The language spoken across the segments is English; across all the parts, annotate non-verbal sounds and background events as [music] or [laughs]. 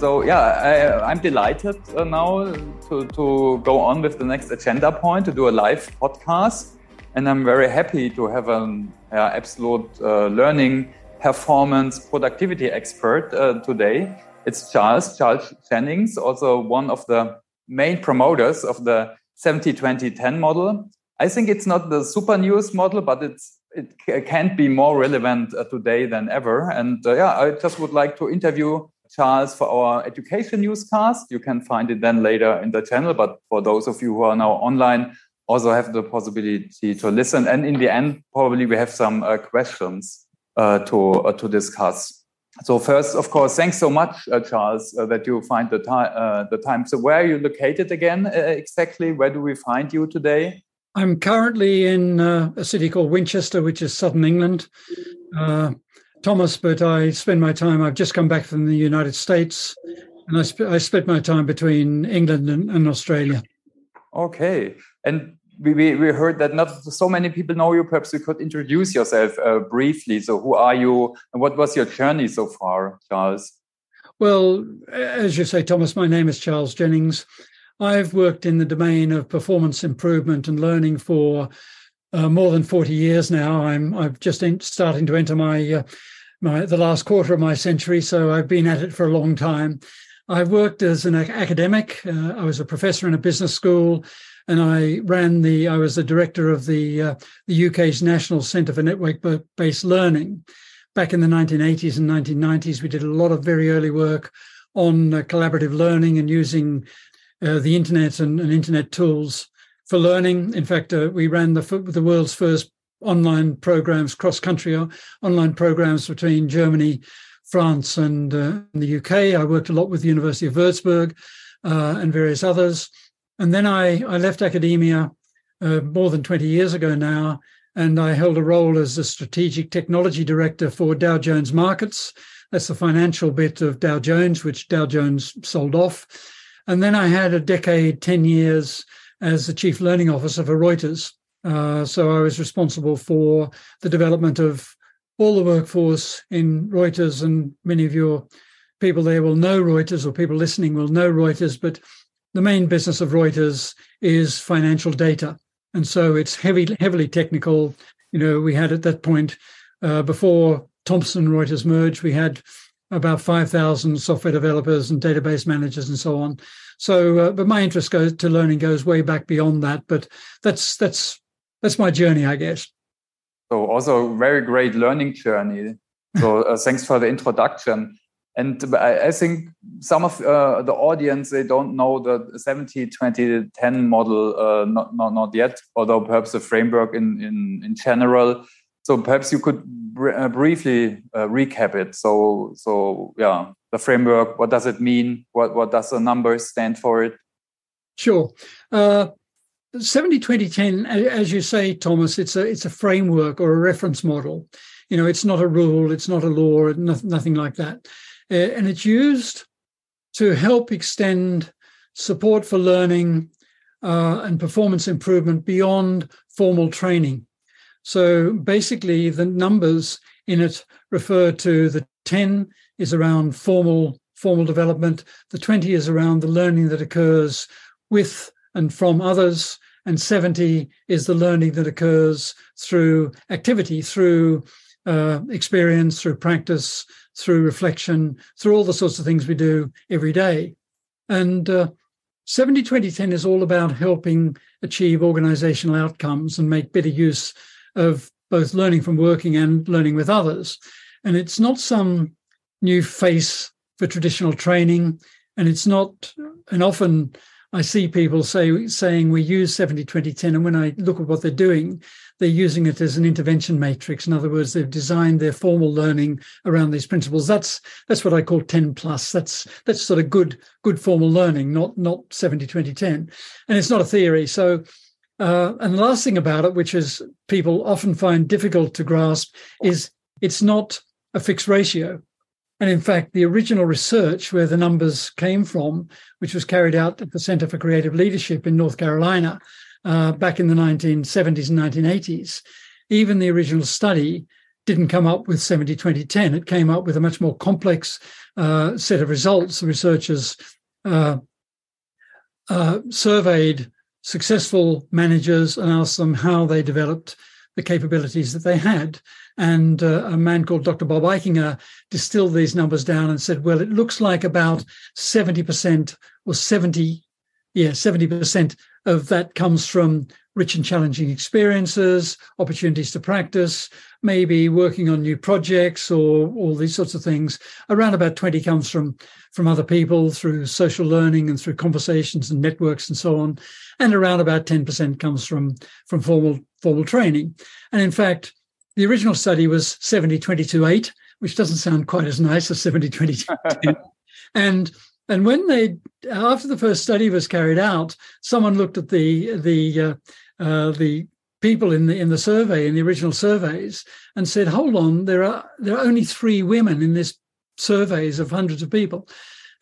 So yeah, I, am delighted uh, now to, to go on with the next agenda point to do a live podcast, and I'm very happy to have an yeah, absolute uh, learning performance productivity expert uh, today. It's Charles Charles Jennings, also one of the main promoters of the 70-20-10 model. I think it's not the super newest model, but it's it can't be more relevant uh, today than ever. And uh, yeah, I just would like to interview Charles for our education newscast. You can find it then later in the channel. But for those of you who are now online, also have the possibility to listen. And in the end, probably we have some uh, questions uh, to uh, to discuss. So first, of course, thanks so much, uh, Charles, uh, that you find the time. Uh, the time. So where are you located again exactly? Where do we find you today? I'm currently in a city called Winchester, which is southern England. Thomas, but I spend my time. I've just come back from the United States, and I, sp- I split my time between England and, and Australia. Okay, and we, we, we heard that not so many people know you. Perhaps you could introduce yourself uh, briefly. So, who are you, and what was your journey so far, Charles? Well, as you say, Thomas, my name is Charles Jennings. I've worked in the domain of performance improvement and learning for uh, more than 40 years now. I'm I'm just in, starting to enter my uh, my the last quarter of my century, so I've been at it for a long time. I've worked as an academic. Uh, I was a professor in a business school, and I ran the. I was the director of the uh, the UK's National Centre for Network-Based Learning. Back in the 1980s and 1990s, we did a lot of very early work on uh, collaborative learning and using uh, the internet and, and, internet tools for learning. In fact, uh, we ran the the world's first online programs, cross country uh, online programs between Germany, France, and, uh, the UK. I worked a lot with the University of Würzburg uh, and various others. And then I, I left academia uh, more than 20 years ago now, and I held a role as a strategic technology director for Dow Jones Markets. That's the financial bit of Dow Jones, which Dow Jones sold off. And then I had a decade, 10 years as the chief learning officer for Reuters. Uh, so I was responsible for the development of all the workforce in Reuters, and many of your people there will know Reuters, or people listening will know Reuters. But the main business of Reuters is financial data, and so it's heavy, heavily technical. You know, we had at that point uh, before Thomson Reuters merged, we had about 5,000 software developers and database managers and so on. So, uh, but my interest goes to learning goes way back beyond that. But that's that's that's my journey, I guess. So also a very great learning journey. So uh, [laughs] thanks for the introduction. And I, I think some of uh, the audience they don't know the 70 20 10 model uh, not, not not yet, although perhaps the framework in in in general. So perhaps you could br uh, briefly uh, recap it. So so yeah, the framework. What does it mean? What what does the numbers stand for it? Sure. Uh, 70 20 10 as you say thomas it's a it's a framework or a reference model. You know it's not a rule it's not a law nothing like that. Uh, and it's used to help extend support for learning uh, and performance improvement beyond formal training. So basically the numbers in it refer to the 10 is around formal formal development the 20 is around the learning that occurs with and from others and 70 is the learning that occurs through activity, through uh, experience, through practice, through reflection, through all the sorts of things we do every day. And uh, 70 20 10 is all about helping achieve organizational outcomes and make better use of both learning from working and learning with others. And it's not some new face for traditional training. And it's not, and often I see people say saying we use 70 20 10 and when I look at what they're doing they're using it as an intervention matrix. In other words they've designed their formal learning around these principles. That's that's what I call 10 plus. That's that's sort of good good formal learning not not 70 20 10 and it's not a theory. So uh, and the last thing about it which is people often find difficult to grasp is it's not a fixed ratio and in fact, the original research where the numbers came from, which was carried out at the Center for Creative Leadership in North Carolina uh, back in the 1970s and 1980s, even the original study didn't come up with 70 20 10. It came up with a much more complex uh, set of results. The researchers uh, uh, surveyed successful managers and asked them how they developed the capabilities that they had. And uh, a man called Dr. Bob Eichinger distilled these numbers down and said, well, it looks like about 70% or 70, yeah, 70% of that comes from rich and challenging experiences, opportunities to practice, maybe working on new projects or all these sorts of things. Around about 20 comes from, from other people through social learning and through conversations and networks and so on. And around about 10% comes from, from formal, formal training. And in fact, the original study was 70, 22, 8, which doesn't sound quite as nice as 70, 22, 10. [laughs] and and when they after the first study was carried out, someone looked at the the uh, uh, the people in the in the survey in the original surveys and said, "Hold on, there are there are only three women in this surveys of hundreds of people,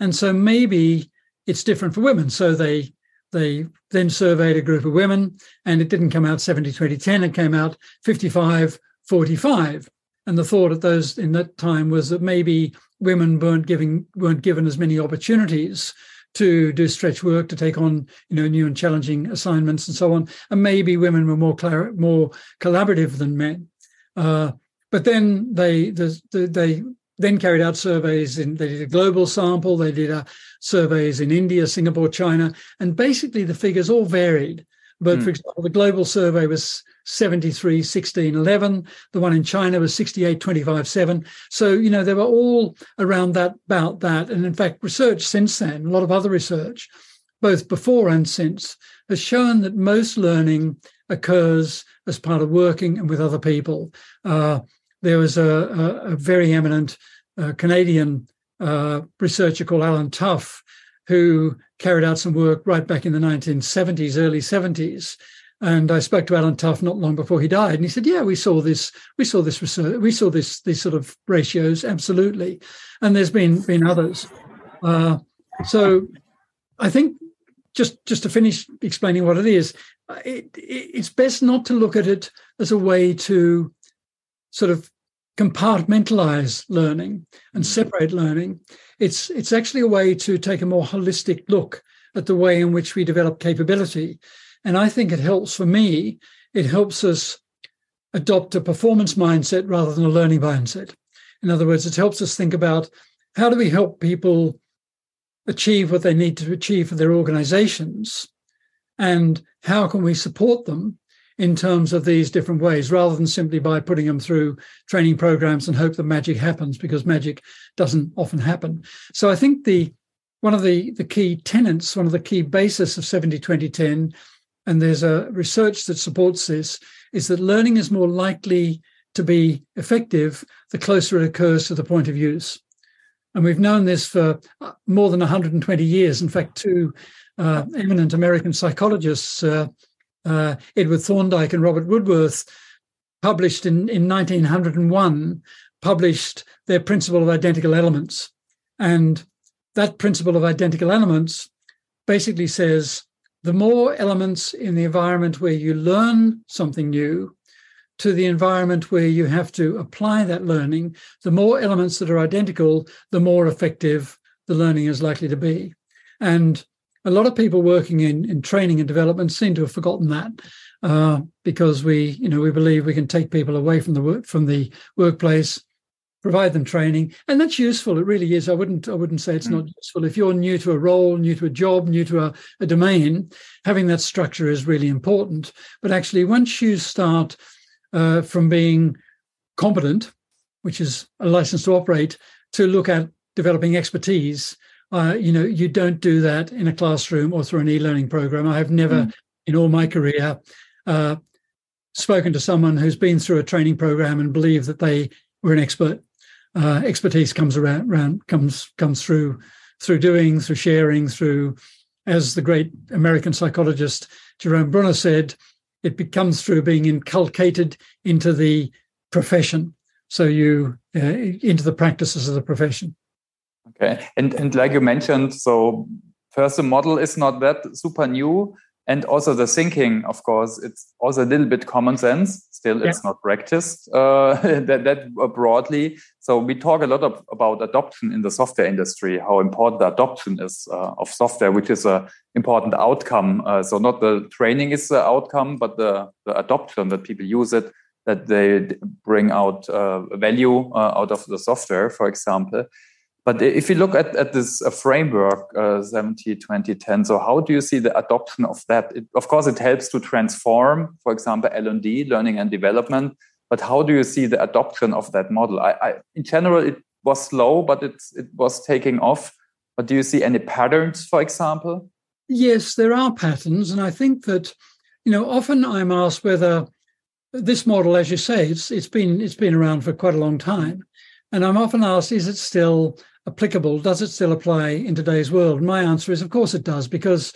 and so maybe it's different for women." So they they then surveyed a group of women, and it didn't come out 70, 20, 10. It came out 55, 45. And the thought at those in that time was that maybe women weren't giving weren't given as many opportunities to do stretch work, to take on you know new and challenging assignments and so on. And maybe women were more clar- more collaborative than men. Uh, but then they the, the, they then carried out surveys in they did a global sample, they did a surveys in India, Singapore, China, and basically the figures all varied. But mm. for example, the global survey was 73, 16, 11. The one in China was 68, 25, 7. So, you know, they were all around that, about that. And in fact, research since then, a lot of other research, both before and since, has shown that most learning occurs as part of working and with other people. Uh, there was a, a, a very eminent uh, Canadian uh, researcher called Alan Tough who carried out some work right back in the 1970s, early 70s. And I spoke to Alan Tough not long before he died, and he said, "Yeah, we saw this. We saw this research. We saw this these sort of ratios, absolutely." And there's been been others. Uh, so, I think just just to finish explaining what it is, it, it, it's best not to look at it as a way to sort of compartmentalize learning and separate learning. It's it's actually a way to take a more holistic look at the way in which we develop capability. And I think it helps for me, it helps us adopt a performance mindset rather than a learning mindset. In other words, it helps us think about how do we help people achieve what they need to achieve for their organizations and how can we support them in terms of these different ways rather than simply by putting them through training programs and hope that magic happens because magic doesn't often happen. So I think the one of the, the key tenets, one of the key basis of 70 20 10, and there's a research that supports this, is that learning is more likely to be effective the closer it occurs to the point of use. And we've known this for uh, more than 120 years. In fact, two uh, eminent American psychologists, uh, uh, Edward Thorndike and Robert Woodworth published in, in 1901, published their principle of identical elements. And that principle of identical elements basically says the more elements in the environment where you learn something new to the environment where you have to apply that learning, the more elements that are identical, the more effective the learning is likely to be. And a lot of people working in, in training and development seem to have forgotten that uh, because we, you know, we believe we can take people away from the work from the workplace, provide them training, and that's useful. It really is. I wouldn't I wouldn't say it's mm. not useful. If you're new to a role, new to a job, new to a, a domain, having that structure is really important. But actually, once you start uh, from being competent, which is a license to operate, to look at developing expertise uh, you know, you don't do that in a classroom or through an e-learning program. I have never, mm. in all my career, uh, spoken to someone who's been through a training program and believed that they were an expert. Uh, expertise comes around, around, comes comes through through doing, through sharing, through, as the great American psychologist Jerome Bruner said, it becomes through being inculcated into the profession. So you uh, into the practices of the profession. Okay, and and like you mentioned, so first the model is not that super new. and also the thinking of course it's also a little bit common sense. Still yeah. it's not practiced [laughs] uh, that, that broadly. So we talk a lot of, about adoption in the software industry how important the adoption is uh, of software which is an important outcome. Uh, so not the training is the outcome but the, the adoption that people use it that they bring out uh, value uh, out of the software for example but if you look at, at this uh, framework, uh, 70, 20, 10, so how do you see the adoption of that? It, of course, it helps to transform, for example, L&D, learning and development. But how do you see the adoption of that model? I, I, in general, it was slow, but it's, it was taking off. But do you see any patterns, for example? Yes, there are patterns. And I think that, you know, often I'm asked whether this model, as you say, it's, it's been it's been around for quite a long time. And I'm often asked, is it still applicable? Does it still apply in today's world? And my answer is, of course it does, because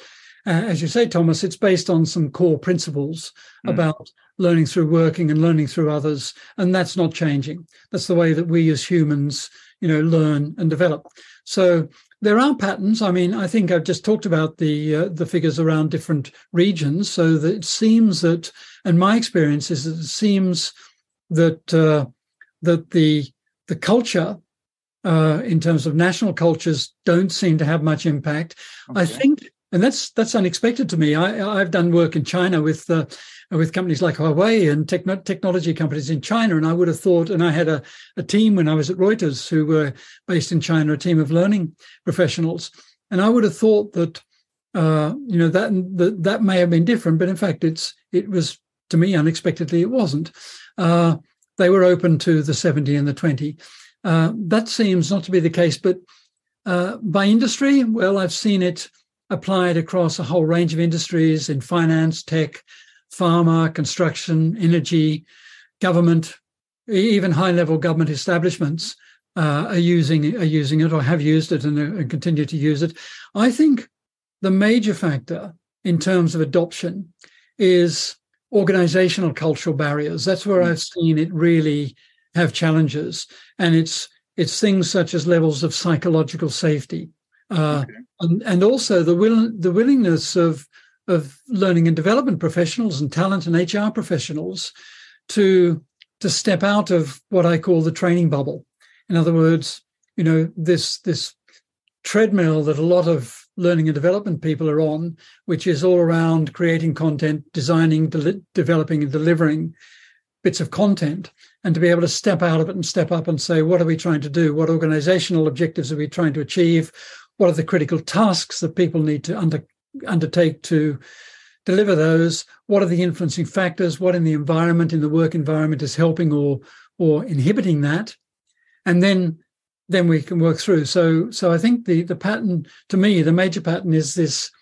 uh, as you say, Thomas, it's based on some core principles mm. about learning through working and learning through others, and that's not changing. That's the way that we as humans, you know, learn and develop. So there are patterns. I mean, I think I've just talked about the uh, the figures around different regions. So that it seems that, and my experience is that it seems that uh, that the the culture uh, in terms of national cultures don't seem to have much impact. Okay. I think, and that's that's unexpected to me. I, have done work in China with uh, with companies like Huawei and techno- technology companies in China, and I would have thought, and I had a, a team when I was at Reuters who were based in China, a team of learning professionals, and I would have thought that uh, you know that, that that may have been different, but in fact, it's it was to me unexpectedly it wasn't. Uh, they were open to the 70 and the 20. Uh, that seems not to be the case, but uh, by industry, well, I've seen it applied across a whole range of industries in finance, tech, pharma, construction, energy, government, even high-level government establishments uh, are using are using it or have used it and, and continue to use it. I think the major factor in terms of adoption is organizational cultural barriers. That's where mm. I've seen it really have challenges, and it's it's things such as levels of psychological safety, uh, okay. and and also the will the willingness of of learning and development professionals and talent and HR professionals to to step out of what I call the training bubble. In other words, you know this this treadmill that a lot of learning and development people are on, which is all around creating content, designing, de- developing, and delivering bits of content, and to be able to step out of it and step up and say, what are we trying to do? What organizational objectives are we trying to achieve? What are the critical tasks that people need to under, undertake to deliver those? What are the influencing factors? What in the environment, in the work environment, is helping or or inhibiting that? And then then we can work through. So, so I think the the pattern to me, the major pattern is this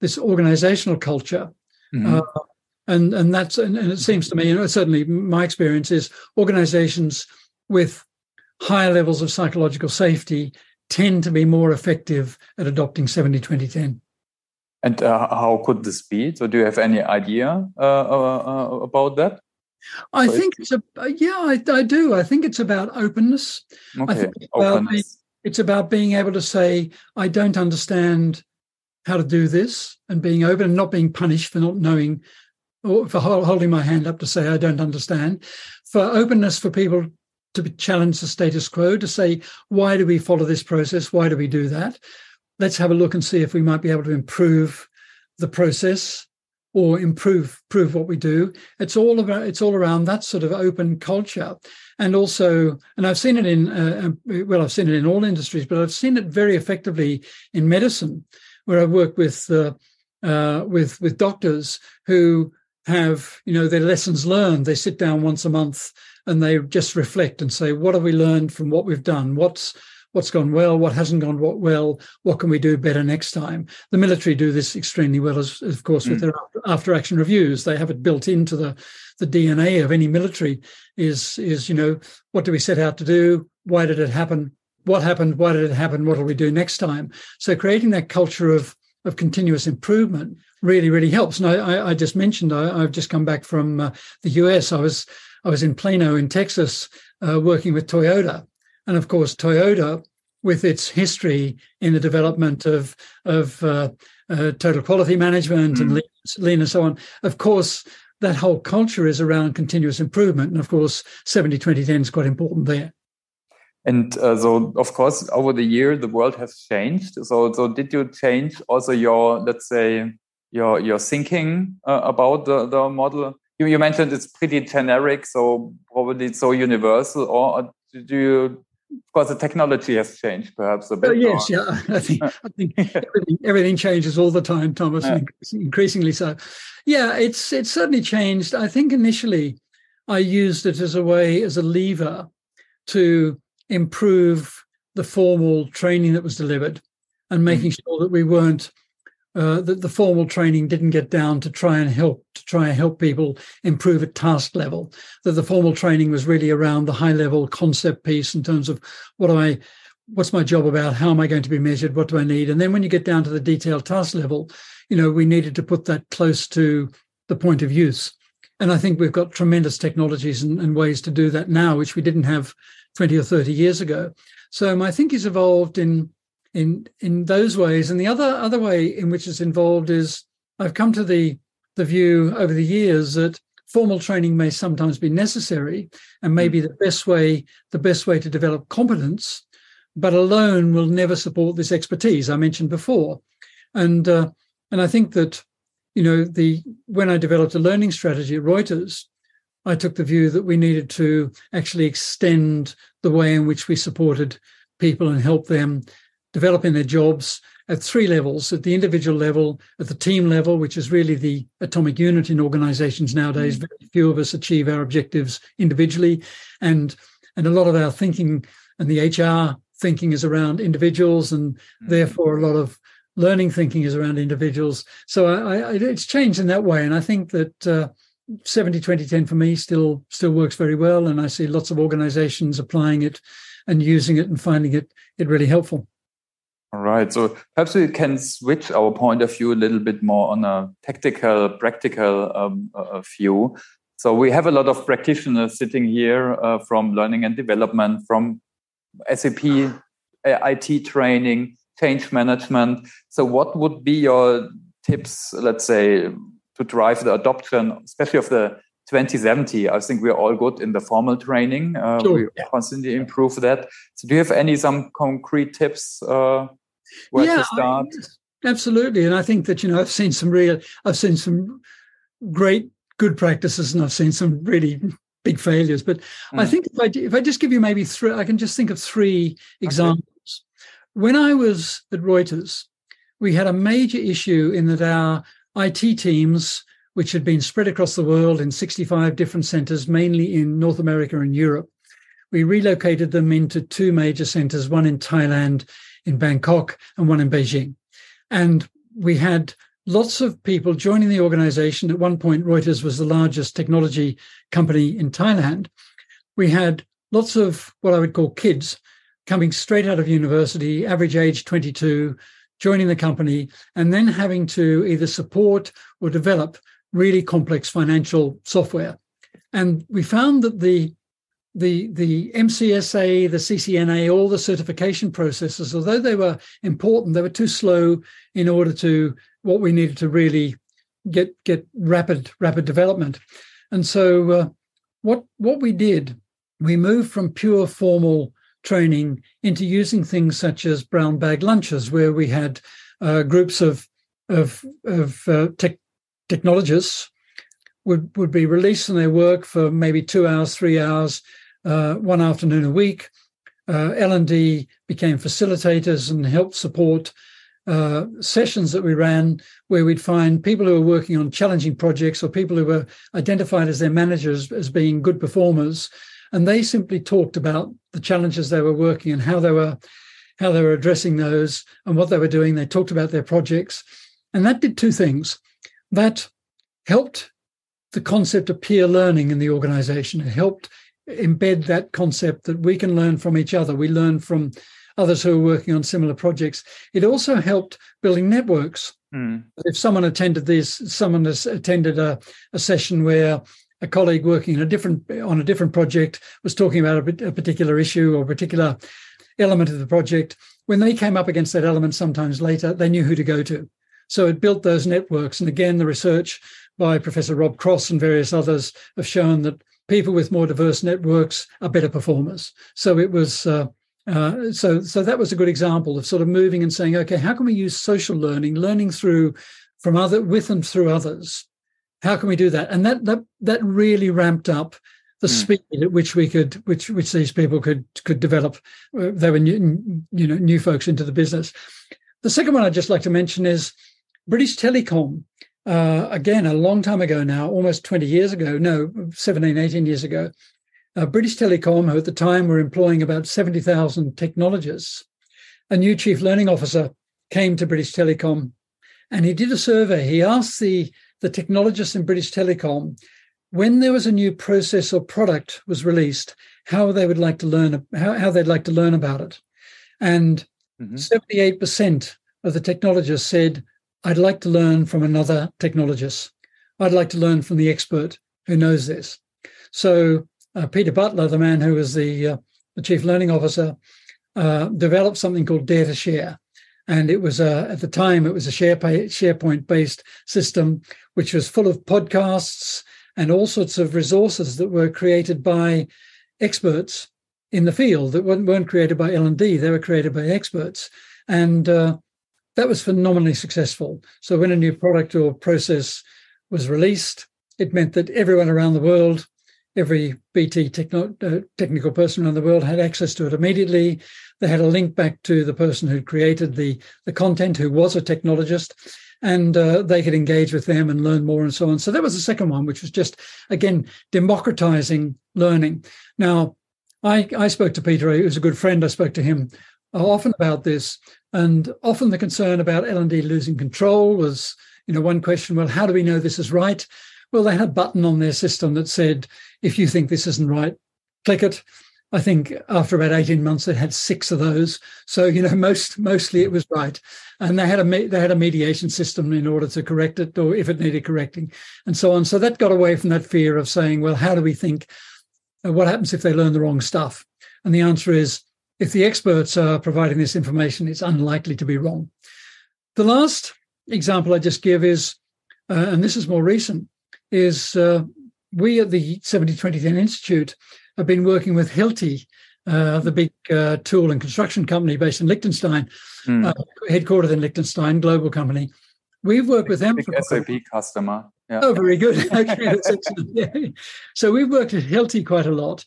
this organizational culture, mm-hmm. uh, and and that's and, and, it seems to me, you know, certainly my experience is organizations with higher levels of psychological safety tend to be more effective at adopting 70 20 10 and uh, how could this be so do you have any idea uh, uh, uh about that I so think it's a yeah, I, I, do. I think it's about openness. Okay. I think it's about, openness. it's about being able to say, I don't understand how to do this, and being open and not being punished for not knowing for holding my hand up to say I don't understand. For openness for people to challenge the status quo, to say, why do we follow this process? Why do we do that? Let's have a look and see if we might be able to improve the process or improve prove what we do it's all about it's all around that sort of open culture and also and i've seen it in uh, uh, well i've seen it in all industries but i've seen it very effectively in medicine where i've worked with uh, uh, with with doctors who have you know their lessons learned they sit down once a month and they just reflect and say what have we learned from what we've done what's what's gone well, what hasn't gone well, what can we do better next time. The military do this extremely well, as of course, with mm. their after action reviews. They have it built into the the DNA of any military. Is is you know what do we set out to do? Why did it happen? What happened? Why did it happen? What will we do next time? So creating that culture of of continuous improvement really really helps. And I, I just mentioned I, have just come back from uh, the US. I was I was in Plano in Texas uh, working with Toyota and of course, Toyota, with its history in the development of of uh, uh, total quality management mm. and lean, lean and so on. Of course, that whole culture is around continuous improvement. And of course, 70 20 10 is quite important there. And uh, so, of course, over the year, the world has changed. So, so did you change also your, let's say, your your thinking uh, about the the model? You, you mentioned it's pretty generic, so probably it's so universal. Or do you of course, the technology has changed, perhaps a bit. Oh, yes, yeah. [laughs] I think I think everything, everything, changes all the time, Thomas, yeah. increasingly so. Yeah, it's it's certainly changed. I think initially I used it as a way, as a lever, to improve the formal training that was delivered, and making mm. sure that we weren't uh, that the formal training didn't get down to try and help to try and help people improve at task level. That the formal training was really around the high level concept piece in terms of what I, what's my job about, how am I going to be measured, what do I need, and then when you get down to the detailed task level, you know we needed to put that close to the point of use. And I think we've got tremendous technologies and, and ways to do that now, which we didn't have 20 or 30 years ago. So my thinking has evolved in in in those ways. And the other other way in which it's involved is I've come to the the view over the years that formal training may sometimes be necessary and maybe hmm. the best way the best way to develop competence, but alone will never support this expertise I mentioned before. And uh, and I think that you know the when I developed a learning strategy at Reuters, I took the view that we needed to actually extend the way in which we supported people and help them developing their jobs at three levels at the individual level, at the team level, which is really the atomic unit in organizations nowadays. Mm. Very few of us achieve our objectives individually. And, and a lot of our thinking and the HR thinking is around individuals, and mm. therefore a lot of learning thinking is around individuals. So I, I, it's changed in that way. And I think that uh, 70 20 10 for me still still works very well and i see lots of organizations applying it and using it and finding it it really helpful all right. So perhaps we can switch our point of view a little bit more on a tactical, practical um, uh, view. So we have a lot of practitioners sitting here uh, from learning and development, from SAP, uh, IT training, change management. So what would be your tips, let's say, to drive the adoption, especially of the 2070? I think we're all good in the formal training. Uh, sure. We yeah. constantly improve that. So do you have any some concrete tips uh, yeah, to start? I, absolutely, and I think that you know I've seen some real, I've seen some great good practices, and I've seen some really big failures. But mm. I think if I if I just give you maybe three, I can just think of three examples. Okay. When I was at Reuters, we had a major issue in that our IT teams, which had been spread across the world in 65 different centers, mainly in North America and Europe, we relocated them into two major centers, one in Thailand in Bangkok and one in Beijing. And we had lots of people joining the organization. At one point, Reuters was the largest technology company in Thailand. We had lots of what I would call kids coming straight out of university, average age 22, joining the company, and then having to either support or develop really complex financial software. And we found that the the the MCSA, the CCNA, all the certification processes, although they were important, they were too slow in order to what we needed to really get get rapid rapid development. And so, uh, what what we did, we moved from pure formal training into using things such as brown bag lunches, where we had uh, groups of of of uh, tech, technologists would would be released from their work for maybe two hours, three hours uh, one afternoon a week. Uh, L&D became facilitators and helped support uh, sessions that we ran where we'd find people who were working on challenging projects or people who were identified as their managers as being good performers. And they simply talked about the challenges they were working and how they were how they were addressing those and what they were doing. They talked about their projects. And that did two things. That helped the concept of peer learning in the organization. It helped embed that concept that we can learn from each other. We learn from others who are working on similar projects. It also helped building networks. Mm. If someone attended this, someone has attended a, a session where a colleague working in a different on a different project was talking about a, a particular issue or a particular element of the project. When they came up against that element, sometimes later, they knew who to go to. So it built those networks. And again, the research by Professor Rob Cross and various others have shown that people with more diverse networks are better performers. So it was. Uh, uh, so, so that was a good example of sort of moving and saying, okay, how can we use social learning, learning through from other with and through others? How can we do that? And that that that really ramped up the mm. speed at which we could, which which these people could could develop. Uh, they were new, you know new folks into the business. The second one I'd just like to mention is British Telecom. Uh, again, a long time ago now, almost 20 years ago, no, 17, 18 years ago, uh, British Telecom, who at the time were employing about 70,000 technologists, a new chief learning officer came to British Telecom and he did a survey. He asked the, the technologists in British Telecom when there was a new process or product was released, how they would like to learn, how, how they'd like to learn about it. And mm-hmm. 78% of the technologists said, I'd like to learn from another technologist. I'd like to learn from the expert who knows this. So uh, Peter Butler, the man who was the, uh, the chief learning officer, uh, developed something called Dare to Share. And it was at the time, it was a share SharePoint based system, which was full of podcasts and all sorts of resources that were created by experts in the field that weren't created by L&D. They were created by experts. And uh, that was phenomenally successful. So when a new product or process was released, it meant that everyone around the world, every BT techno- uh, technical person around the world had access to it immediately. They had a link back to the person who created the, the content, who was a technologist, and uh, they could engage with them and learn more and so on. So that was the second one, which was just, again, democratizing learning. Now, I, I spoke to Peter, who was a good friend. I spoke to him often about this. And often the concern about L&D losing control was, you know, one question, well, how do we know this is right? Well, they had a button on their system that said, if you think this isn't right, click it. I think after about 18 months, they had six of those. So, you know, [laughs] most mostly it was right. And they had a they had a mediation system in order to correct it or if it needed correcting and so on. So that got away from that fear of saying, well, how do we think uh, what happens if they learn the wrong stuff? And the answer is if the experts are providing this information, it's unlikely to be wrong. The last example I just give is, uh, and this is more recent, is uh, we at the 702010 Institute have been working with Hilti, uh, the big uh, tool and construction company based in Liechtenstein, mm. uh, headquartered in Liechtenstein, global company. We've worked with them. Big for SAP customer. Yeah. Oh, very good. [laughs] okay, that's excellent. [laughs] Yeah. So we've worked with Hilti quite a lot,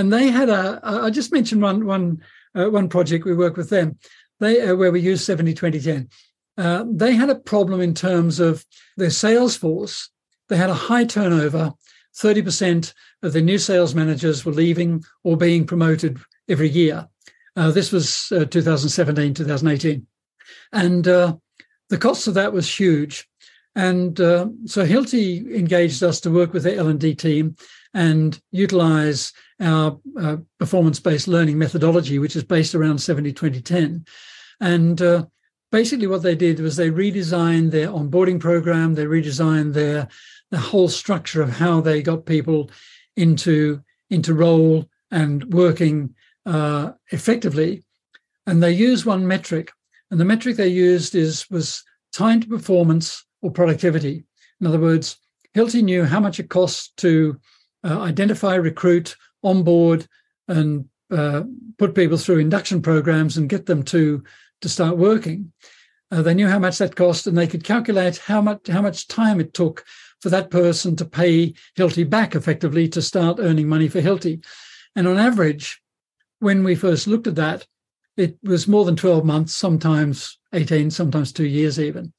and they had a. I just mentioned one one uh, one project we work with them. They uh, where we use 70 2010. Uh, they had a problem in terms of their sales force. They had a high turnover. 30% of the new sales managers were leaving or being promoted every year. Uh, this was uh, 2017, 2018. And uh, the cost of that was huge. And uh, so Hilti engaged us to work with the L&D team and utilize our uh, performance-based learning methodology, which is based around 70-20-10. And uh, basically what they did was they redesigned their onboarding program, they redesigned their the whole structure of how they got people into into role and working uh, effectively. And they used one metric, and the metric they used is was time to performance or productivity. In other words, Hilti knew how much it costs to uh, identify, recruit, onboard, and uh, put people through induction programs and get them to to start working. Uh, they knew how much that cost, and they could calculate how much how much time it took for that person to pay Hilti back effectively to start earning money for Hilti. And on average, when we first looked at that, it was more than 12 months, sometimes 18, sometimes two years even.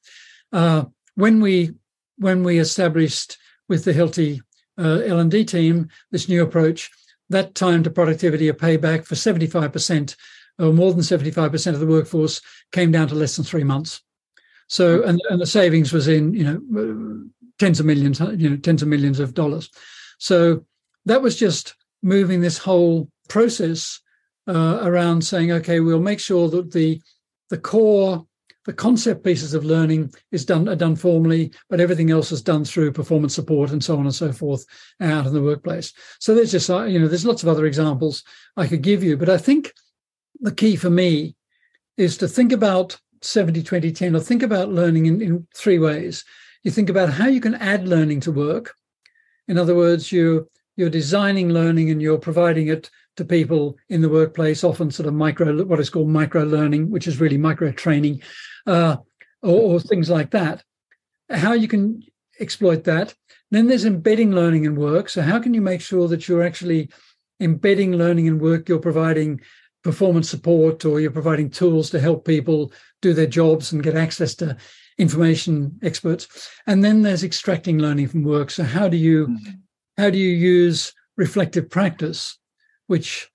Uh, when we when we established with the Hilti uh, L&D team this new approach, that time to productivity, a payback for 75% or more than 75% of the workforce came down to less than three months. So, and, and the savings was in, you know, tens of millions, you know, tens of millions of dollars. So that was just moving this whole process uh, around saying, okay, we'll make sure that the the core, the concept pieces of learning is done are done formally, but everything else is done through performance support and so on and so forth out in the workplace. So there's just uh, you know there's lots of other examples I could give you, but I think the key for me is to think about 70 20 10 or think about learning in, in three ways you think about how you can add learning to work in other words you you're designing learning and you're providing it to people in the workplace often sort of micro what is called micro learning which is really micro training uh, or, or things like that. How you can exploit that. Then there's embedding learning in work. So how can you make sure that you're actually embedding learning in work? You're providing performance support or you're providing tools to help people do their jobs and get access to information experts. And then there's extracting learning from work. So how do you mm-hmm. how do you use reflective practice which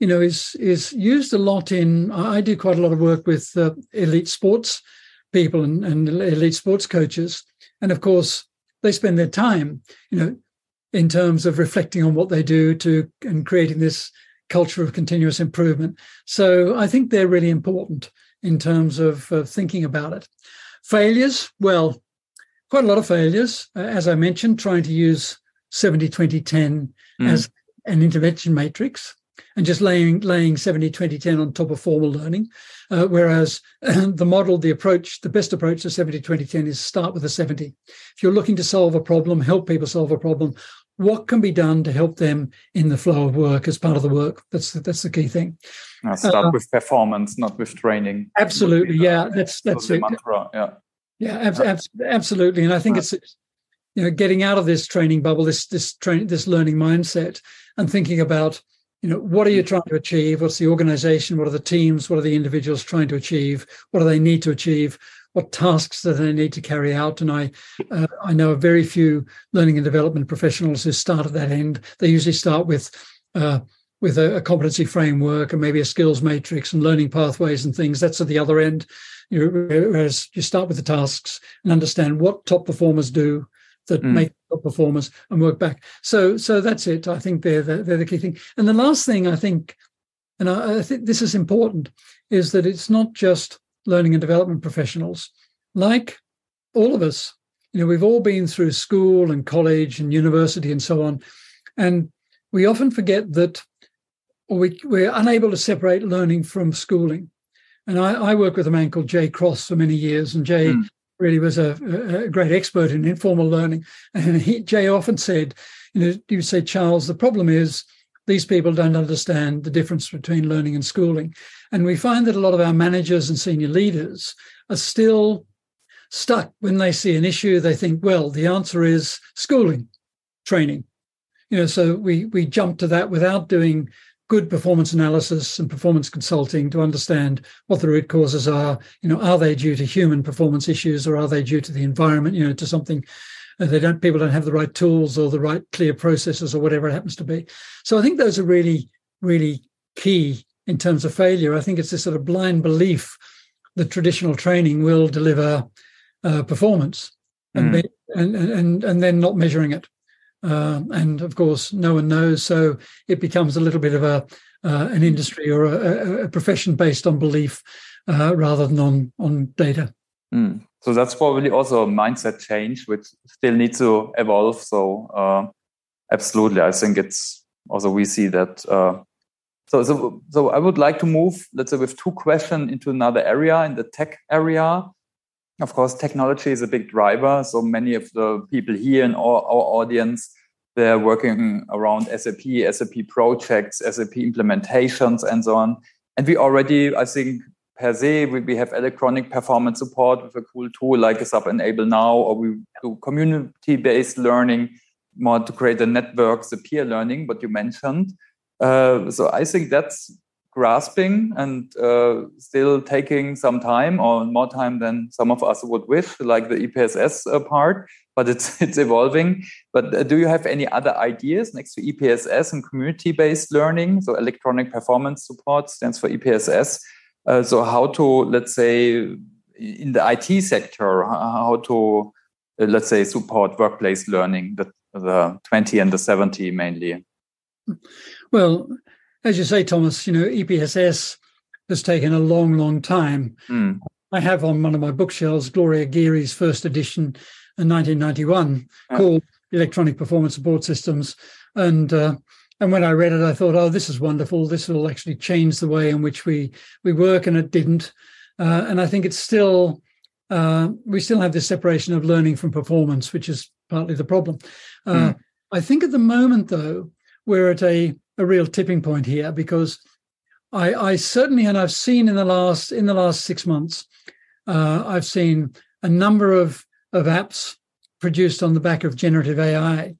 you know is is used a lot in i do quite a lot of work with uh, elite sports people and, and elite sports coaches and of course they spend their time you know in terms of reflecting on what they do to and creating this culture of continuous improvement. So I think they're really important in terms of uh, thinking about it. Failures, well, quite a lot of failures. Uh, as I mentioned, trying to use 70 20 10 mm. as an intervention matrix and just laying laying 70 20 10 on top of formal learning. Uh, whereas [clears throat] the model the approach the best approach to 70 20 10 is start with a 70 if you're looking to solve a problem help people solve a problem what can be done to help them in the flow of work as part of the work? That's the, that's the key thing. Now start uh, with performance not with training. Absolutely yeah that's that's it. mantra, yeah. Yeah ab- ab- absolutely and i think it's you know getting out of this training bubble this this train this learning mindset and thinking about you know what are you trying to achieve what's the organization what are the teams what are the individuals trying to achieve what do they need to achieve what tasks do they need to carry out? And I, uh, I know a very few learning and development professionals who start at that end. They usually start with uh, with a, a, competency framework and maybe a skills matrix and learning pathways and things. That's at the other end. You whereas you start with the tasks and understand what top performers do that mm. make top performers and work back. So, so that's it. I think they're the, they're the key thing. And the last thing I think, and I, I think this is important, is that it's not just learning and development professionals, like all of us, you know, we've all been through school and college and university and so on. And we often forget that or we, we're unable to separate learning from schooling. And I, I work with a man called Jay Cross for many years, and Jay mm. Really was a, a, great expert in informal learning. And he, Jay often said, you know, you say, Charles, the problem is these people don't understand the difference between learning and schooling. And we find that a lot of our managers and senior leaders are still stuck when they see an issue. They think, well, the answer is schooling, training. You know, so we we jump to that without doing good performance analysis and performance consulting to understand what the root causes are. You know, are they due to human performance issues or are they due to the environment? You know, to something they don't people don't have the right tools or the right clear processes or whatever it happens to be. So I think those are really really key in terms of failure. I think it's this sort of blind belief that traditional training will deliver uh, performance, and, mm. and and and then not measuring it. Uh, and of course, no one knows, so it becomes a little bit of a uh, an industry or a, a profession based on belief uh, rather than on on data. Mm. So that's probably also a mindset change, which still needs to evolve. So uh, absolutely, I think it's also we see that uh, so, so, so I would like to move, let's say, with two questions into another area in the tech area. Of course, technology is a big driver. So many of the people here in our, our audience, they're working around SAP, SAP projects, SAP implementations, and so on. And we already, I think, per se, we, we have electronic performance support with a cool tool like SAP Enable Now, or we do community-based learning more to create the networks, the peer learning, what you mentioned. Uh, so I think that's grasping and uh, still taking some time or more time than some of us would wish, like the EPSS uh, part. But it's [laughs] it's evolving. But uh, do you have any other ideas next to EPSS and community-based learning? So electronic performance support stands for EPSS. Uh, so how to let's say in the IT sector, how to let's say support workplace learning, the the 20 and the 70 mainly. Well, as you say, Thomas, you know, EPSS has taken a long, long time. Mm. I have on one of my bookshelves Gloria Gery's first edition in 1991 oh. called Electronic Performance Support Systems. And uh, and when I read it, I thought, oh, this is wonderful. This will actually change the way in which we we work, and it didn't. Uh, and I think it's still, uh, we still have this separation of learning from performance, which is partly the problem. Mm. I think at the moment, though, we're at a, a real tipping point here because I, I certainly, and I've seen in the last in the last six months, uh, I've seen a number of of apps produced on the back of generative AI,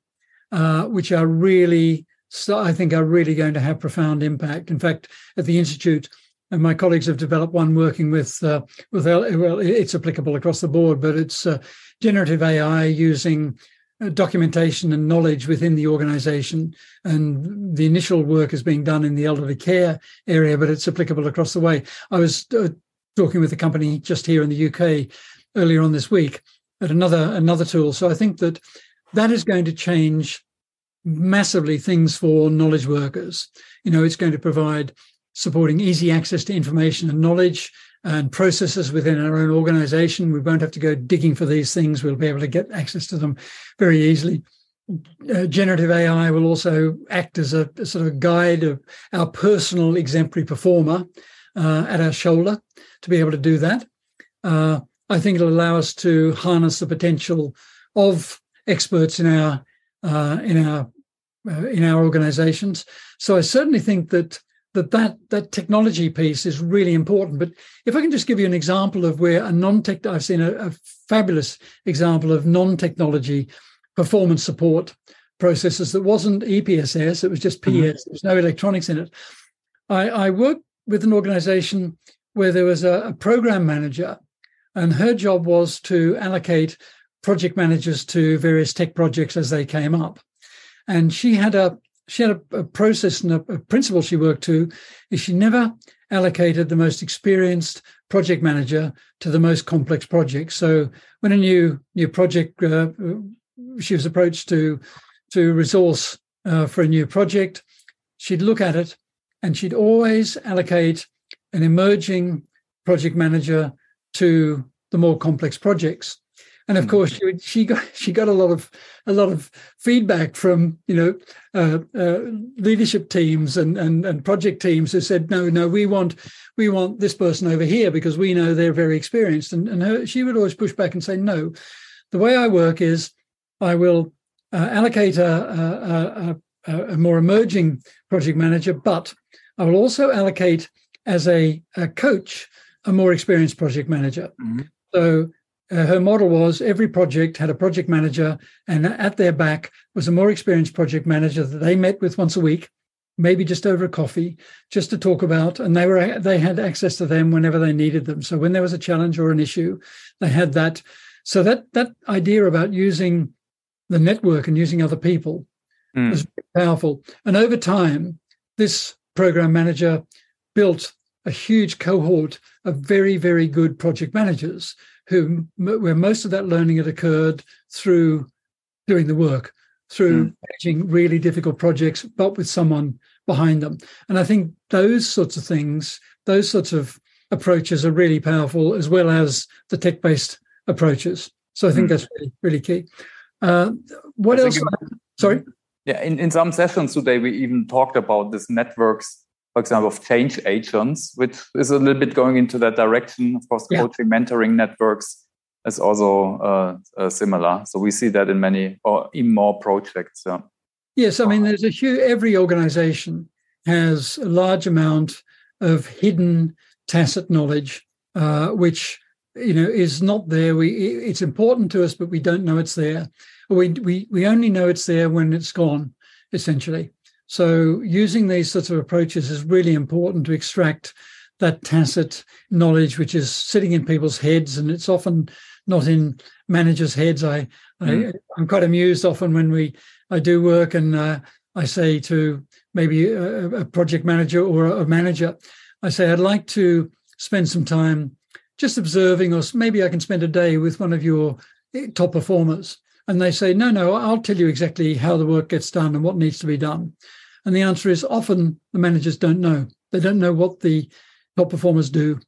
uh, which are really, I think, are really going to have profound impact. In fact, at the institute, and my colleagues have developed one working with uh, with well, it's applicable across the board, but it's uh, generative AI using uh, documentation and knowledge within the organization. And the initial work is being done in the elderly care area, but it's applicable across the way. I was uh, talking with a company just here in the UK earlier on this week at another another tool. So I think that that is going to change massively things for knowledge workers. You know, it's going to provide supporting easy access to information and knowledge and processes within our own organization. We won't have to go digging for these things. We'll be able to get access to them very easily. Uh, generative AI will also act as a, a, sort of guide of our personal exemplary performer uh, at our shoulder to be able to do that. Uh, I think it'll allow us to harness the potential of experts in our uh, in our uh, in our organizations. So I certainly think that that that that technology piece is really important. But if I can just give you an example of where a non-tech, I've seen a, a fabulous example of non-technology performance support processes that wasn't EPSS, it was just PS. Mm-hmm. There was no electronics in it. I, I worked with an organization where there was a, a program manager, and her job was to allocate project managers to various tech projects as they came up. And she had a she had a, a process and a, a, principle she worked to is she never allocated the most experienced project manager to the most complex project. So when a new new project uh, she was approached to to resource uh, for a new project, she'd look at it and she'd always allocate an emerging project manager to the more complex projects and of hmm. course she, she got [laughs] she got a lot of a lot of feedback from you know uh, uh, leadership teams and, and and project teams who said no no we want we want this person over here because we know they're very experienced and and her, she would always push back and say no the way I work is I will uh, allocate a, a, a, a, more emerging project manager but I will also allocate as a, a coach a more experienced project manager mm-hmm. so uh, her model was every project had a project manager, and at their back was a more experienced project manager that they met with once a week, maybe just over a coffee, just to talk about. And they were they had access to them whenever they needed them. So when there was a challenge or an issue, they had that. So that that idea about using the network and using other people mm. was powerful. And over time, this program manager built a huge cohort of very, very good project managers who where most of that learning had occurred through doing the work, through mm. managing really difficult projects, but with someone behind them. And I think those sorts of things, those sorts of approaches are really powerful, as well as the tech-based approaches. So I think mm. that's really, really key. Uh, what I else? Sorry. Yeah, in, in some sessions today, we even talked about this networks for example, of change agents, which is a little bit going into that direction. Of course, yeah. coaching, mentoring networks is also uh, uh, similar. So we see that in many or even more projects. Yeah. Yes, I mean, there's a huge. Every organization has a large amount of hidden tacit knowledge, uh, which you know is not there. We it's important to us, but we don't know it's there. We we we only know it's there when it's gone, essentially. So using these sorts of approaches is really important to extract that tacit knowledge which is sitting in people's heads and it's often not in managers' heads. I, mm. I am quite amused often when we I do work and uh, I say to maybe a, a project manager or a manager, I say I'd like to spend some time just observing, or maybe I can spend a day with one of your eh, top performers. And they say, no, no, I'll tell you exactly how the work gets done and what needs to be done. And the answer is often the managers don't know. They don't know what the top performers do.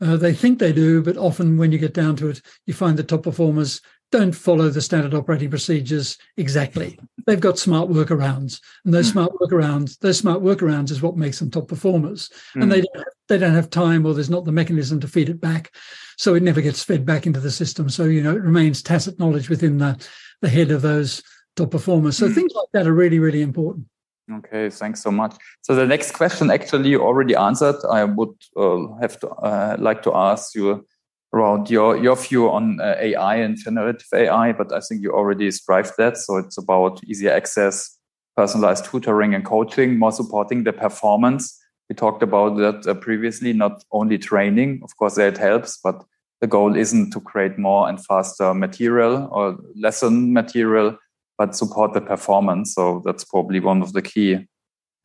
Uh, they think they do, but often when you get down to it, you find the top performers don't follow the standard operating procedures exactly. They've got smart workarounds, and those mm. smart workarounds, those smart workarounds is what makes them top performers. Mm. And they don't have they don't have time or there's not the mechanism to feed it back. So it never gets fed back into the system. So, you know, it remains tacit knowledge within the, the head of those top performers. So mm. things like that are really, really important. Okay, thanks so much. So the next question actually already answered. I would uh, have to uh, like to ask you around your your view on uh, AI and generative AI, but I think you already described that. So it's about easier access, personalized tutoring and coaching, more supporting the performance. We talked about that uh, previously, not only training. Of course, that helps, but the goal isn't to create more and faster material or lesson material, but support the performance. So that's probably one of the key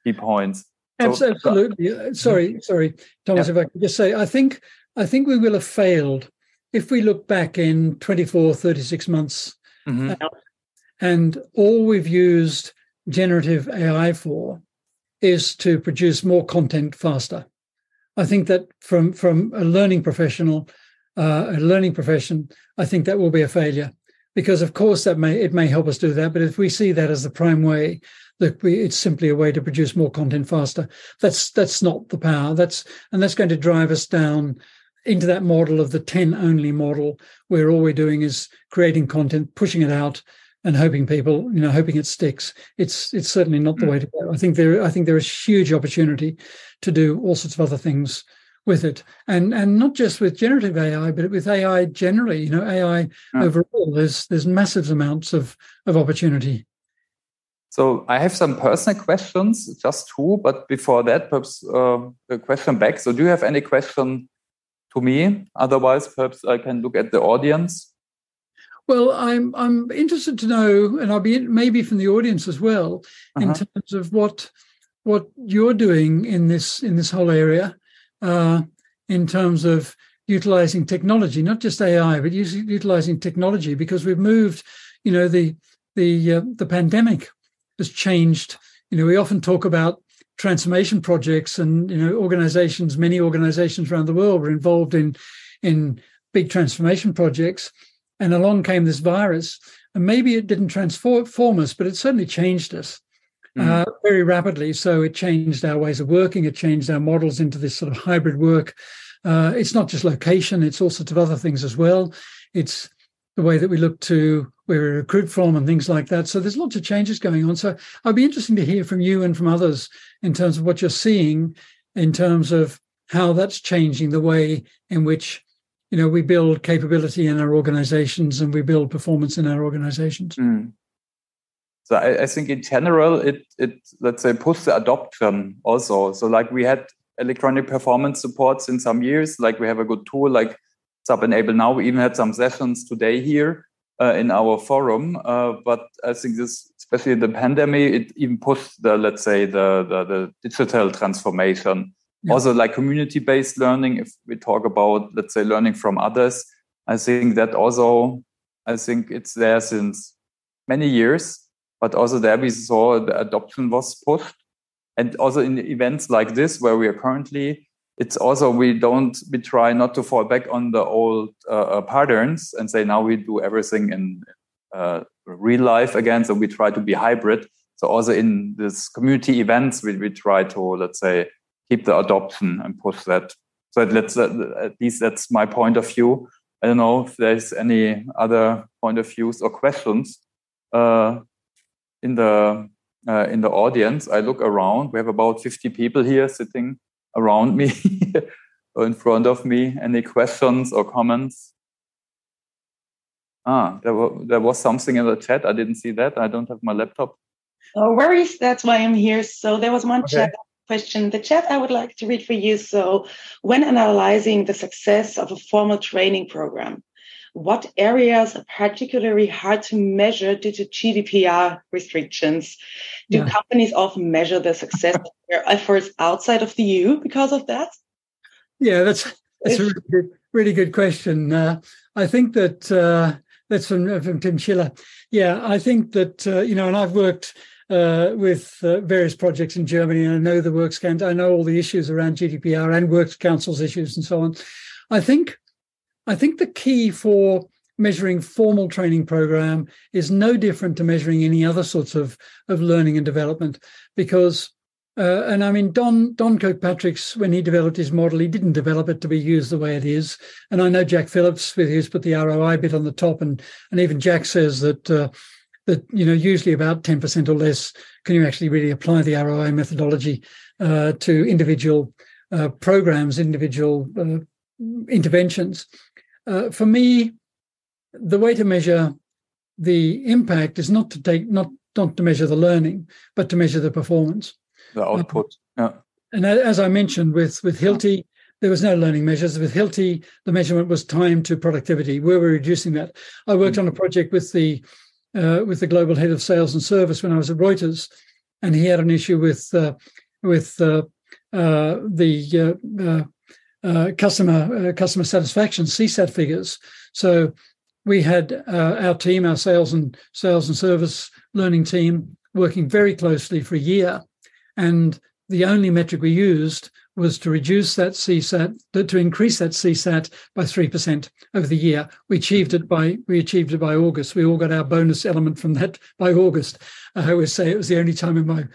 key points. So, Absolutely. Uh, sorry, sorry, Thomas. Yeah. If I could just say, I think I think we will have failed if we look back in 24, 36 months mm-hmm. and all we've used generative AI for is to produce more content faster. I think that from from a learning professional, uh, a learning profession, I think that will be a failure because of course that may it may help us do that, but if we see that as the prime way that we, it's simply a way to produce more content faster, that's that's not the power. That's and that's going to drive us down into that model of the 10 only model where all we're doing is creating content pushing it out and hoping people you know hoping it sticks it's it's certainly not the mm. way to go i think there i think there is huge opportunity to do all sorts of other things with it and and not just with generative ai but with ai generally you know ai mm. overall there's there's massive amounts of of opportunity so I have some personal questions, just two. But before that, perhaps uh, a question back. So do you have any question to me. Otherwise, perhaps I can look at the audience. Well, I'm I'm interested to know, and I'll be maybe from the audience as well, uh-huh. in terms of what what you're doing in this in this whole area, uh, in terms of utilizing technology, not just AI, but utilizing technology, because we've moved. You know, the the uh, the pandemic has changed. You know, we often talk about transformation projects and you know organizations many organizations around the world were involved in in big transformation projects and along came this virus and maybe it didn't transform us but it certainly changed us. Uh, very rapidly so it changed our ways of working it changed our models into this sort of hybrid work uh, it's not just location it's all sorts of other things as well it's the way that we look to where we recruit from and things like that. So there's lots of changes going on. So I'd be interesting to hear from you and from others in terms of what you're seeing in terms of how that's changing the way in which you know we build capability in our organizations and we build performance in our organizations. Mm. So I, I, think in general it it let's say pushes the adoption also. So like we had electronic performance supports in some years, like we have a good tool like SAP Enable now. We even had some sessions today here uh, in our forum. Uh, but I think this, especially the pandemic, it even pushed the, let's say, the, the, the digital transformation. Yeah. Also, like community based learning, if we talk about, let's say, learning from others, I think that also, I think it's there since many years, but also there we saw the adoption was pushed. And also in events like this, where we are currently, it's also we don't we try not to fall back on the old uh, uh, patterns and say now we do everything in uh, real life again. So we try to be hybrid. So also in this community events we, we try to let's say keep the adoption and push that. So uh, at least that's my point of view. I don't know if there's any other point of views or questions. Uh, in the uh, in the audience i look around we have about 50 people here sitting around me or [laughs] in front of me. Any questions or comments? Ah, there, were, there was something in the chat. I didn't see that. I don't have my laptop. No worries. That's why I'm here. So there was one okay. chat question. The chat I would like to read for you. So when analyzing the success of a formal training program, what areas are particularly hard to measure due to GDPR restrictions? Do yeah. companies often measure the success of their efforts outside of the EU because of that? Yeah, that's that's a really good, really good question. Uh, I think that uh, that's from, uh, from Tim Schiller. Yeah, I think that uh, you know, and I've worked uh, with uh, various projects in Germany, and I know the Works Council. I know all the issues around GDPR and Works Council's issues and so on. I think I think the key for measuring formal training program is no different to measuring any other sorts of, of learning and development because Uh, and I mean, Don Don Kirkpatrick's when he developed his model, he didn't develop it to be used the way it is. And I know Jack Phillips with who's put the ROI bit on the top, and and even Jack says that uh, that you know usually about ten percent or less can you actually really apply the ROI methodology uh, to individual uh, programs, individual uh, interventions. Uh, for me, the way to measure the impact is not to take not not to measure the learning, but to measure the performance the output. Yeah. And as I mentioned with with Hilti, there was no learning measures. With Hilti, the measurement was time to productivity. Where we're reducing that. I worked on a project with the uh, with the global head of sales and service when I was at Reuters, and he had an issue with uh, with uh, uh the uh, uh, customer customer satisfaction CSAT figures. So we had our team, our sales and sales and service learning team, working very closely for a year and the only metric we used was to reduce that CSAT, to increase that CSAT by 3% over the year. We achieved it by we achieved it by August. We all got our bonus element from that by August. I always say it was the only time in my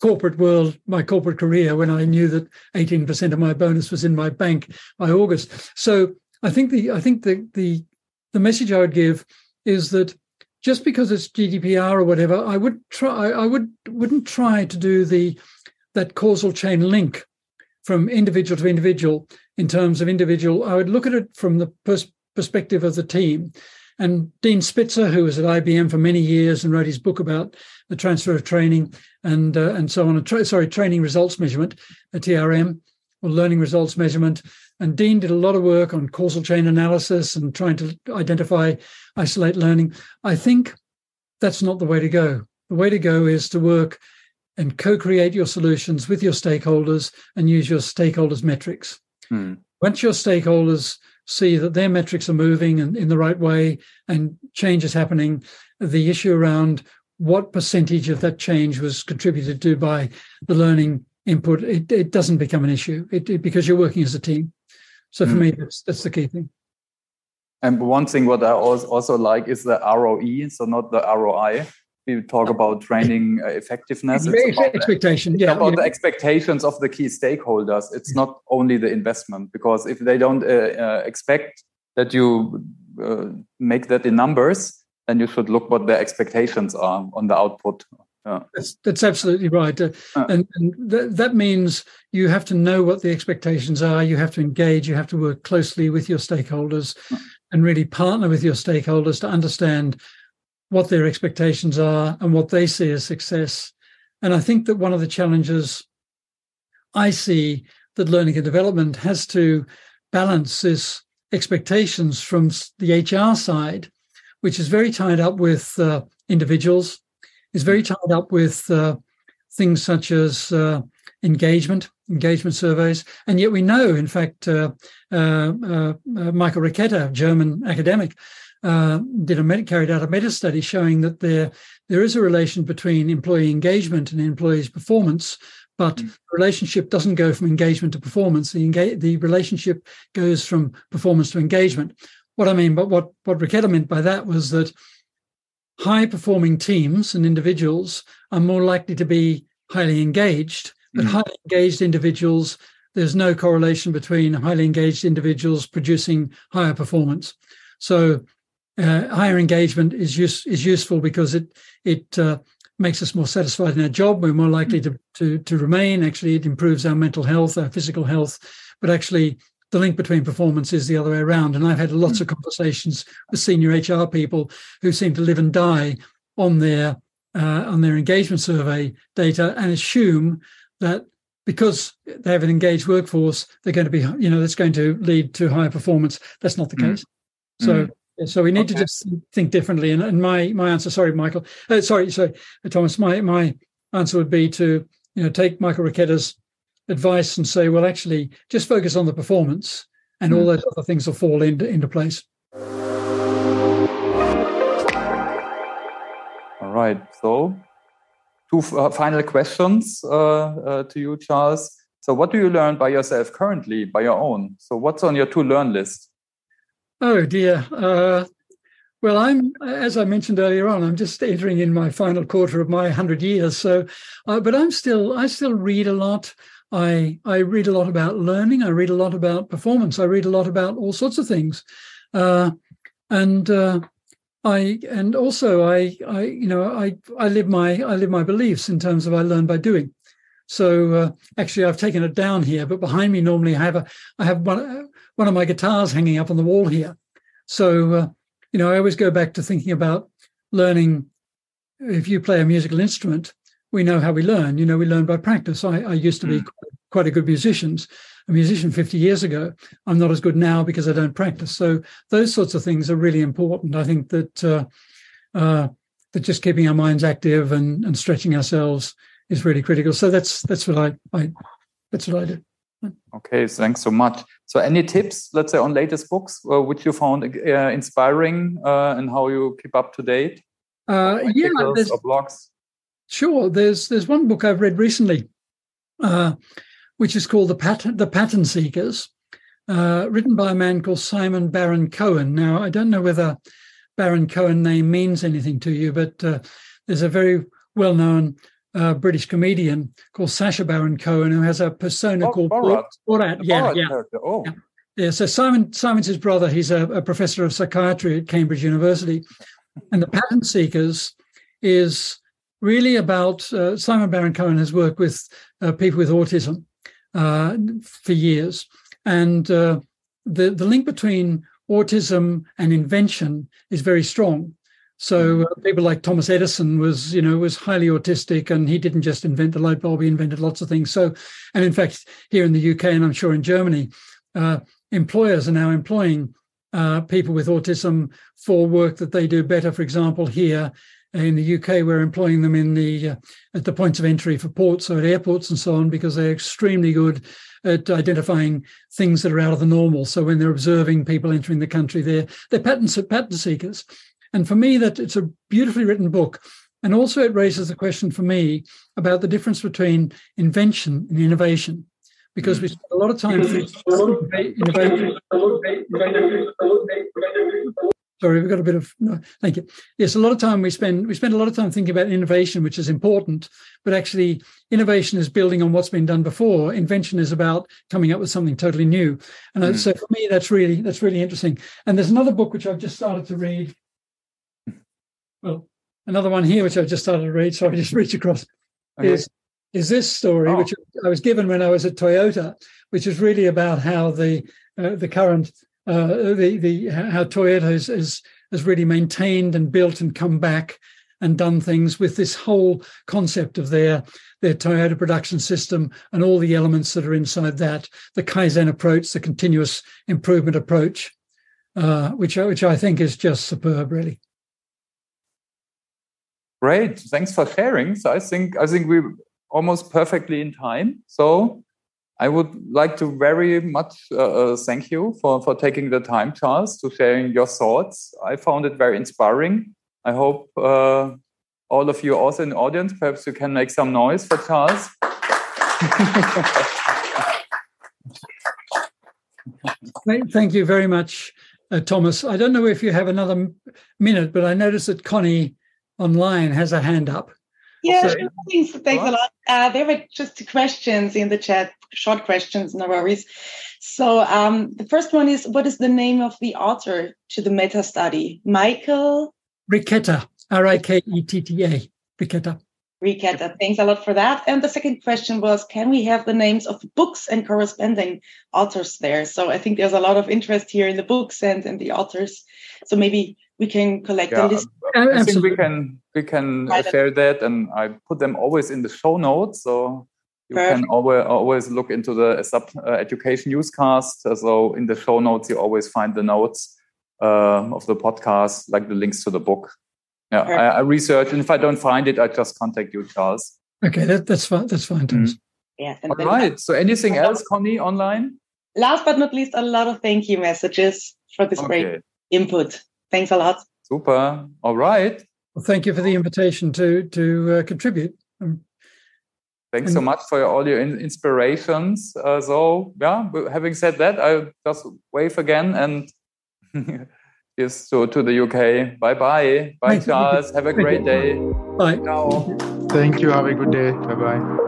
corporate world, my corporate career, when I knew that 18% of my bonus was in my bank by August. So I think the I think the the the message I would give is that just because it's GDPR or whatever, I would try. I would wouldn't try to do the that causal chain link from individual to individual in terms of individual. I would look at it from the pers- perspective of the team. And Dean Spitzer, who was at IBM for many years and wrote his book about the transfer of training and uh, and so on. Tra- sorry, training results measurement, a TRM, or learning results measurement. And Dean did a lot of work on causal chain analysis and trying to identify, isolate learning. I think that's not the way to go. The way to go is to work and co create your solutions with your stakeholders and use your stakeholders' metrics. Hmm. Once your stakeholders see that their metrics are moving in, in the right way and change is happening, the issue around what percentage of that change was contributed to by the learning input, it, it doesn't become an issue it, it, because you're working as a team. So for mm. me, that's, that's the key thing. And one thing what I also like is the ROE, so not the ROI. We talk about training uh, effectiveness. It's about expectation, the, yeah. about yeah. the expectations of the key stakeholders. It's not only the investment, because if they don't uh, uh, expect that you uh, make that in numbers, then you should look what their expectations are on the output yeah. That's, that's absolutely right. Uh, and, and th- that means you have to know what the expectations are. You have to engage. You have to work closely with your stakeholders and really partner with your stakeholders to understand what their expectations are and what they see as success. And I think that one of the challenges I see that learning and development has to balance is expectations from the HR side, which is very tied up with uh, individuals is very tied up with uh, things such as uh, engagement, engagement surveys. And yet we know, in fact, uh, uh, uh Michael Riketta, German academic, uh, did a meta, carried out a meta study showing that there there is a relation between employee engagement and employees' performance, but mm. the relationship doesn't go from engagement to performance. The engage, the relationship goes from performance to engagement. What I mean, but what what Riketta meant by that was that high performing teams and individuals are more likely to be highly engaged, but mm. highly engaged individuals, there's no correlation between highly engaged individuals producing higher performance. So uh, higher engagement is use, is useful because it it uh, makes us more satisfied in our job. We're more likely to, to to remain. Actually, it improves our mental health, our physical health, but actually the link between performance is the other way around. And I've had lots of conversations with senior HR people who seem to live and die on their uh, on their engagement survey data and assume that because they have an engaged workforce, they're going to be, you know, that's going to lead to higher performance. That's not the mm. case. Mm. so we need okay. to just think differently. And, and, my my answer, sorry, Michael, uh, sorry, sorry, Thomas. My my answer would be to you know take Michael Riketta's advice and say, well, actually, just focus on the performance, and mm. all those other things will fall into into place. All right. So, two uh, final questions uh, uh, to you, Charles. So, what do you learn by yourself currently, by your own? So, what's on your to learn list? Oh dear. Uh, Well, I'm, as I mentioned earlier on, I'm just entering in my final quarter of my hundred years. So, uh, but I'm still, I still read a lot. I I read a lot about learning. I read a lot about performance. I read a lot about all sorts of things, uh, and uh, I and also I I you know I I live my I live my beliefs in terms of I learn by doing. So uh, actually, I've taken it down here, but behind me normally I have a I have one one of my guitars hanging up on the wall here. So uh, you know I always go back to thinking about learning. If you play a musical instrument, we know how we learn. You know, we learn by practice. I, I used to be mm. quite a good musician, a musician 50 years ago. I'm not as good now because I don't practice. So those sorts of things are really important. I think that uh, uh, that just keeping our minds active and, and stretching ourselves is really critical. So that's that's what I, I that's what I do. Okay, thanks so much. So, any tips, let's say, on latest books uh, which you found uh, inspiring uh, and how you keep up to date? Uh, yeah, there's, or blogs. Sure. There's there's one book I've read recently, uh, which is called the Pat- the Pattern Seekers, uh, written by a man called Simon Baron Cohen. Now I don't know whether Baron Cohen name means anything to you, but uh, there's a very well known uh, British comedian called Sacha Baron Cohen who has a persona oh, called Borat. Borat. Yeah, Borat yeah. Oh. yeah. Yeah, so Simon Simon's his brother. He's a, a professor of psychiatry at Cambridge University, and the Pattern Seekers is really about uh, Simon Baron Cohen has worked with uh, people with autism uh, for years, and uh, the the link between autism and invention is very strong. So uh, people like Thomas Edison was, you know, was highly autistic, and he didn't just invent the light bulb; he invented lots of things. So, and in fact, here in the UK, and I'm sure in Germany, uh, employers are now employing people with autism for work that they do better. For example, here in the UK, we're employing them in the uh, at the points of entry for ports, so at airports and so on, because they're extremely good at identifying things that are out of the normal. So when they're observing people entering the country, they're they're pattern pattern seekers. And for me, that it's a beautifully written book. And also, it raises the question for me about the difference between invention and innovation, because we spend a lot of time. Sorry, we've got a bit of no, thank you. Yes, a lot of time we spend we spend a lot of time thinking about innovation, which is important, but actually innovation is building on what's been done before. Invention is about coming up with something totally new. And mm. so for me, that's really that's really interesting. And there's another book which I've just started to read. Well, another one here which I've just started to read. So I just reach across. Okay. Is is this story oh. which I was given when I was at Toyota, which is really about how the uh, the current uh, the the how Toyota has, has has really maintained and built and come back and done things with this whole concept of their their Toyota production system and all the elements that are inside that, the Kaizen approach, the continuous improvement approach, uh, which which I think is just superb, really. Great, thanks for sharing. So I think I think we're almost perfectly in time. So I would like to very much uh, uh, thank you for, for taking the time, Charles, to sharing your thoughts. I found it very inspiring. I hope uh, all of you also in the audience, perhaps you can make some noise for Charles. [laughs] Thank you very much, uh, Thomas. I don't know if you have another minute, but I noticed that Connie online has a hand up. Yeah, so, thanks, thanks a lot. Uh, there were just questions in the chat, short questions, no worries. So um, the first one is, what is the name of the author to the meta study? Michael Riketta, R-I-K-E-T-T-A, Riketta. Riketta, thanks a lot for that. And the second question was, can we have the names of books and corresponding authors there? So I think there's a lot of interest here in the books and, and the authors. So maybe we can collect yeah, a list. I think we can we can share that, and I put them always in the show notes, so you Perfect. can always always look into the sub uh, education newscast. So in the show notes, you always find the notes uh, of the podcast, like the links to the book. Yeah, I, I, research, and if I don't find it, I just contact you, Charles. Okay, that, that's fine. That's fine, Thomas. Mm. Yeah. All right. So, anything else, Connie, online? Last but not least, a lot of thank you messages for this okay. great input. Thanks a lot. Super. All right. Well, thank you for the invitation to to uh, contribute. Um, Thanks so much for all your inspirations. Uh, so, yeah, having said that, I'll just wave again and [laughs] Yes, so to the UK. Bye bye. Bye, Charles. Have a great day. Bye. Ciao. Thank you. Have a good day. Bye bye.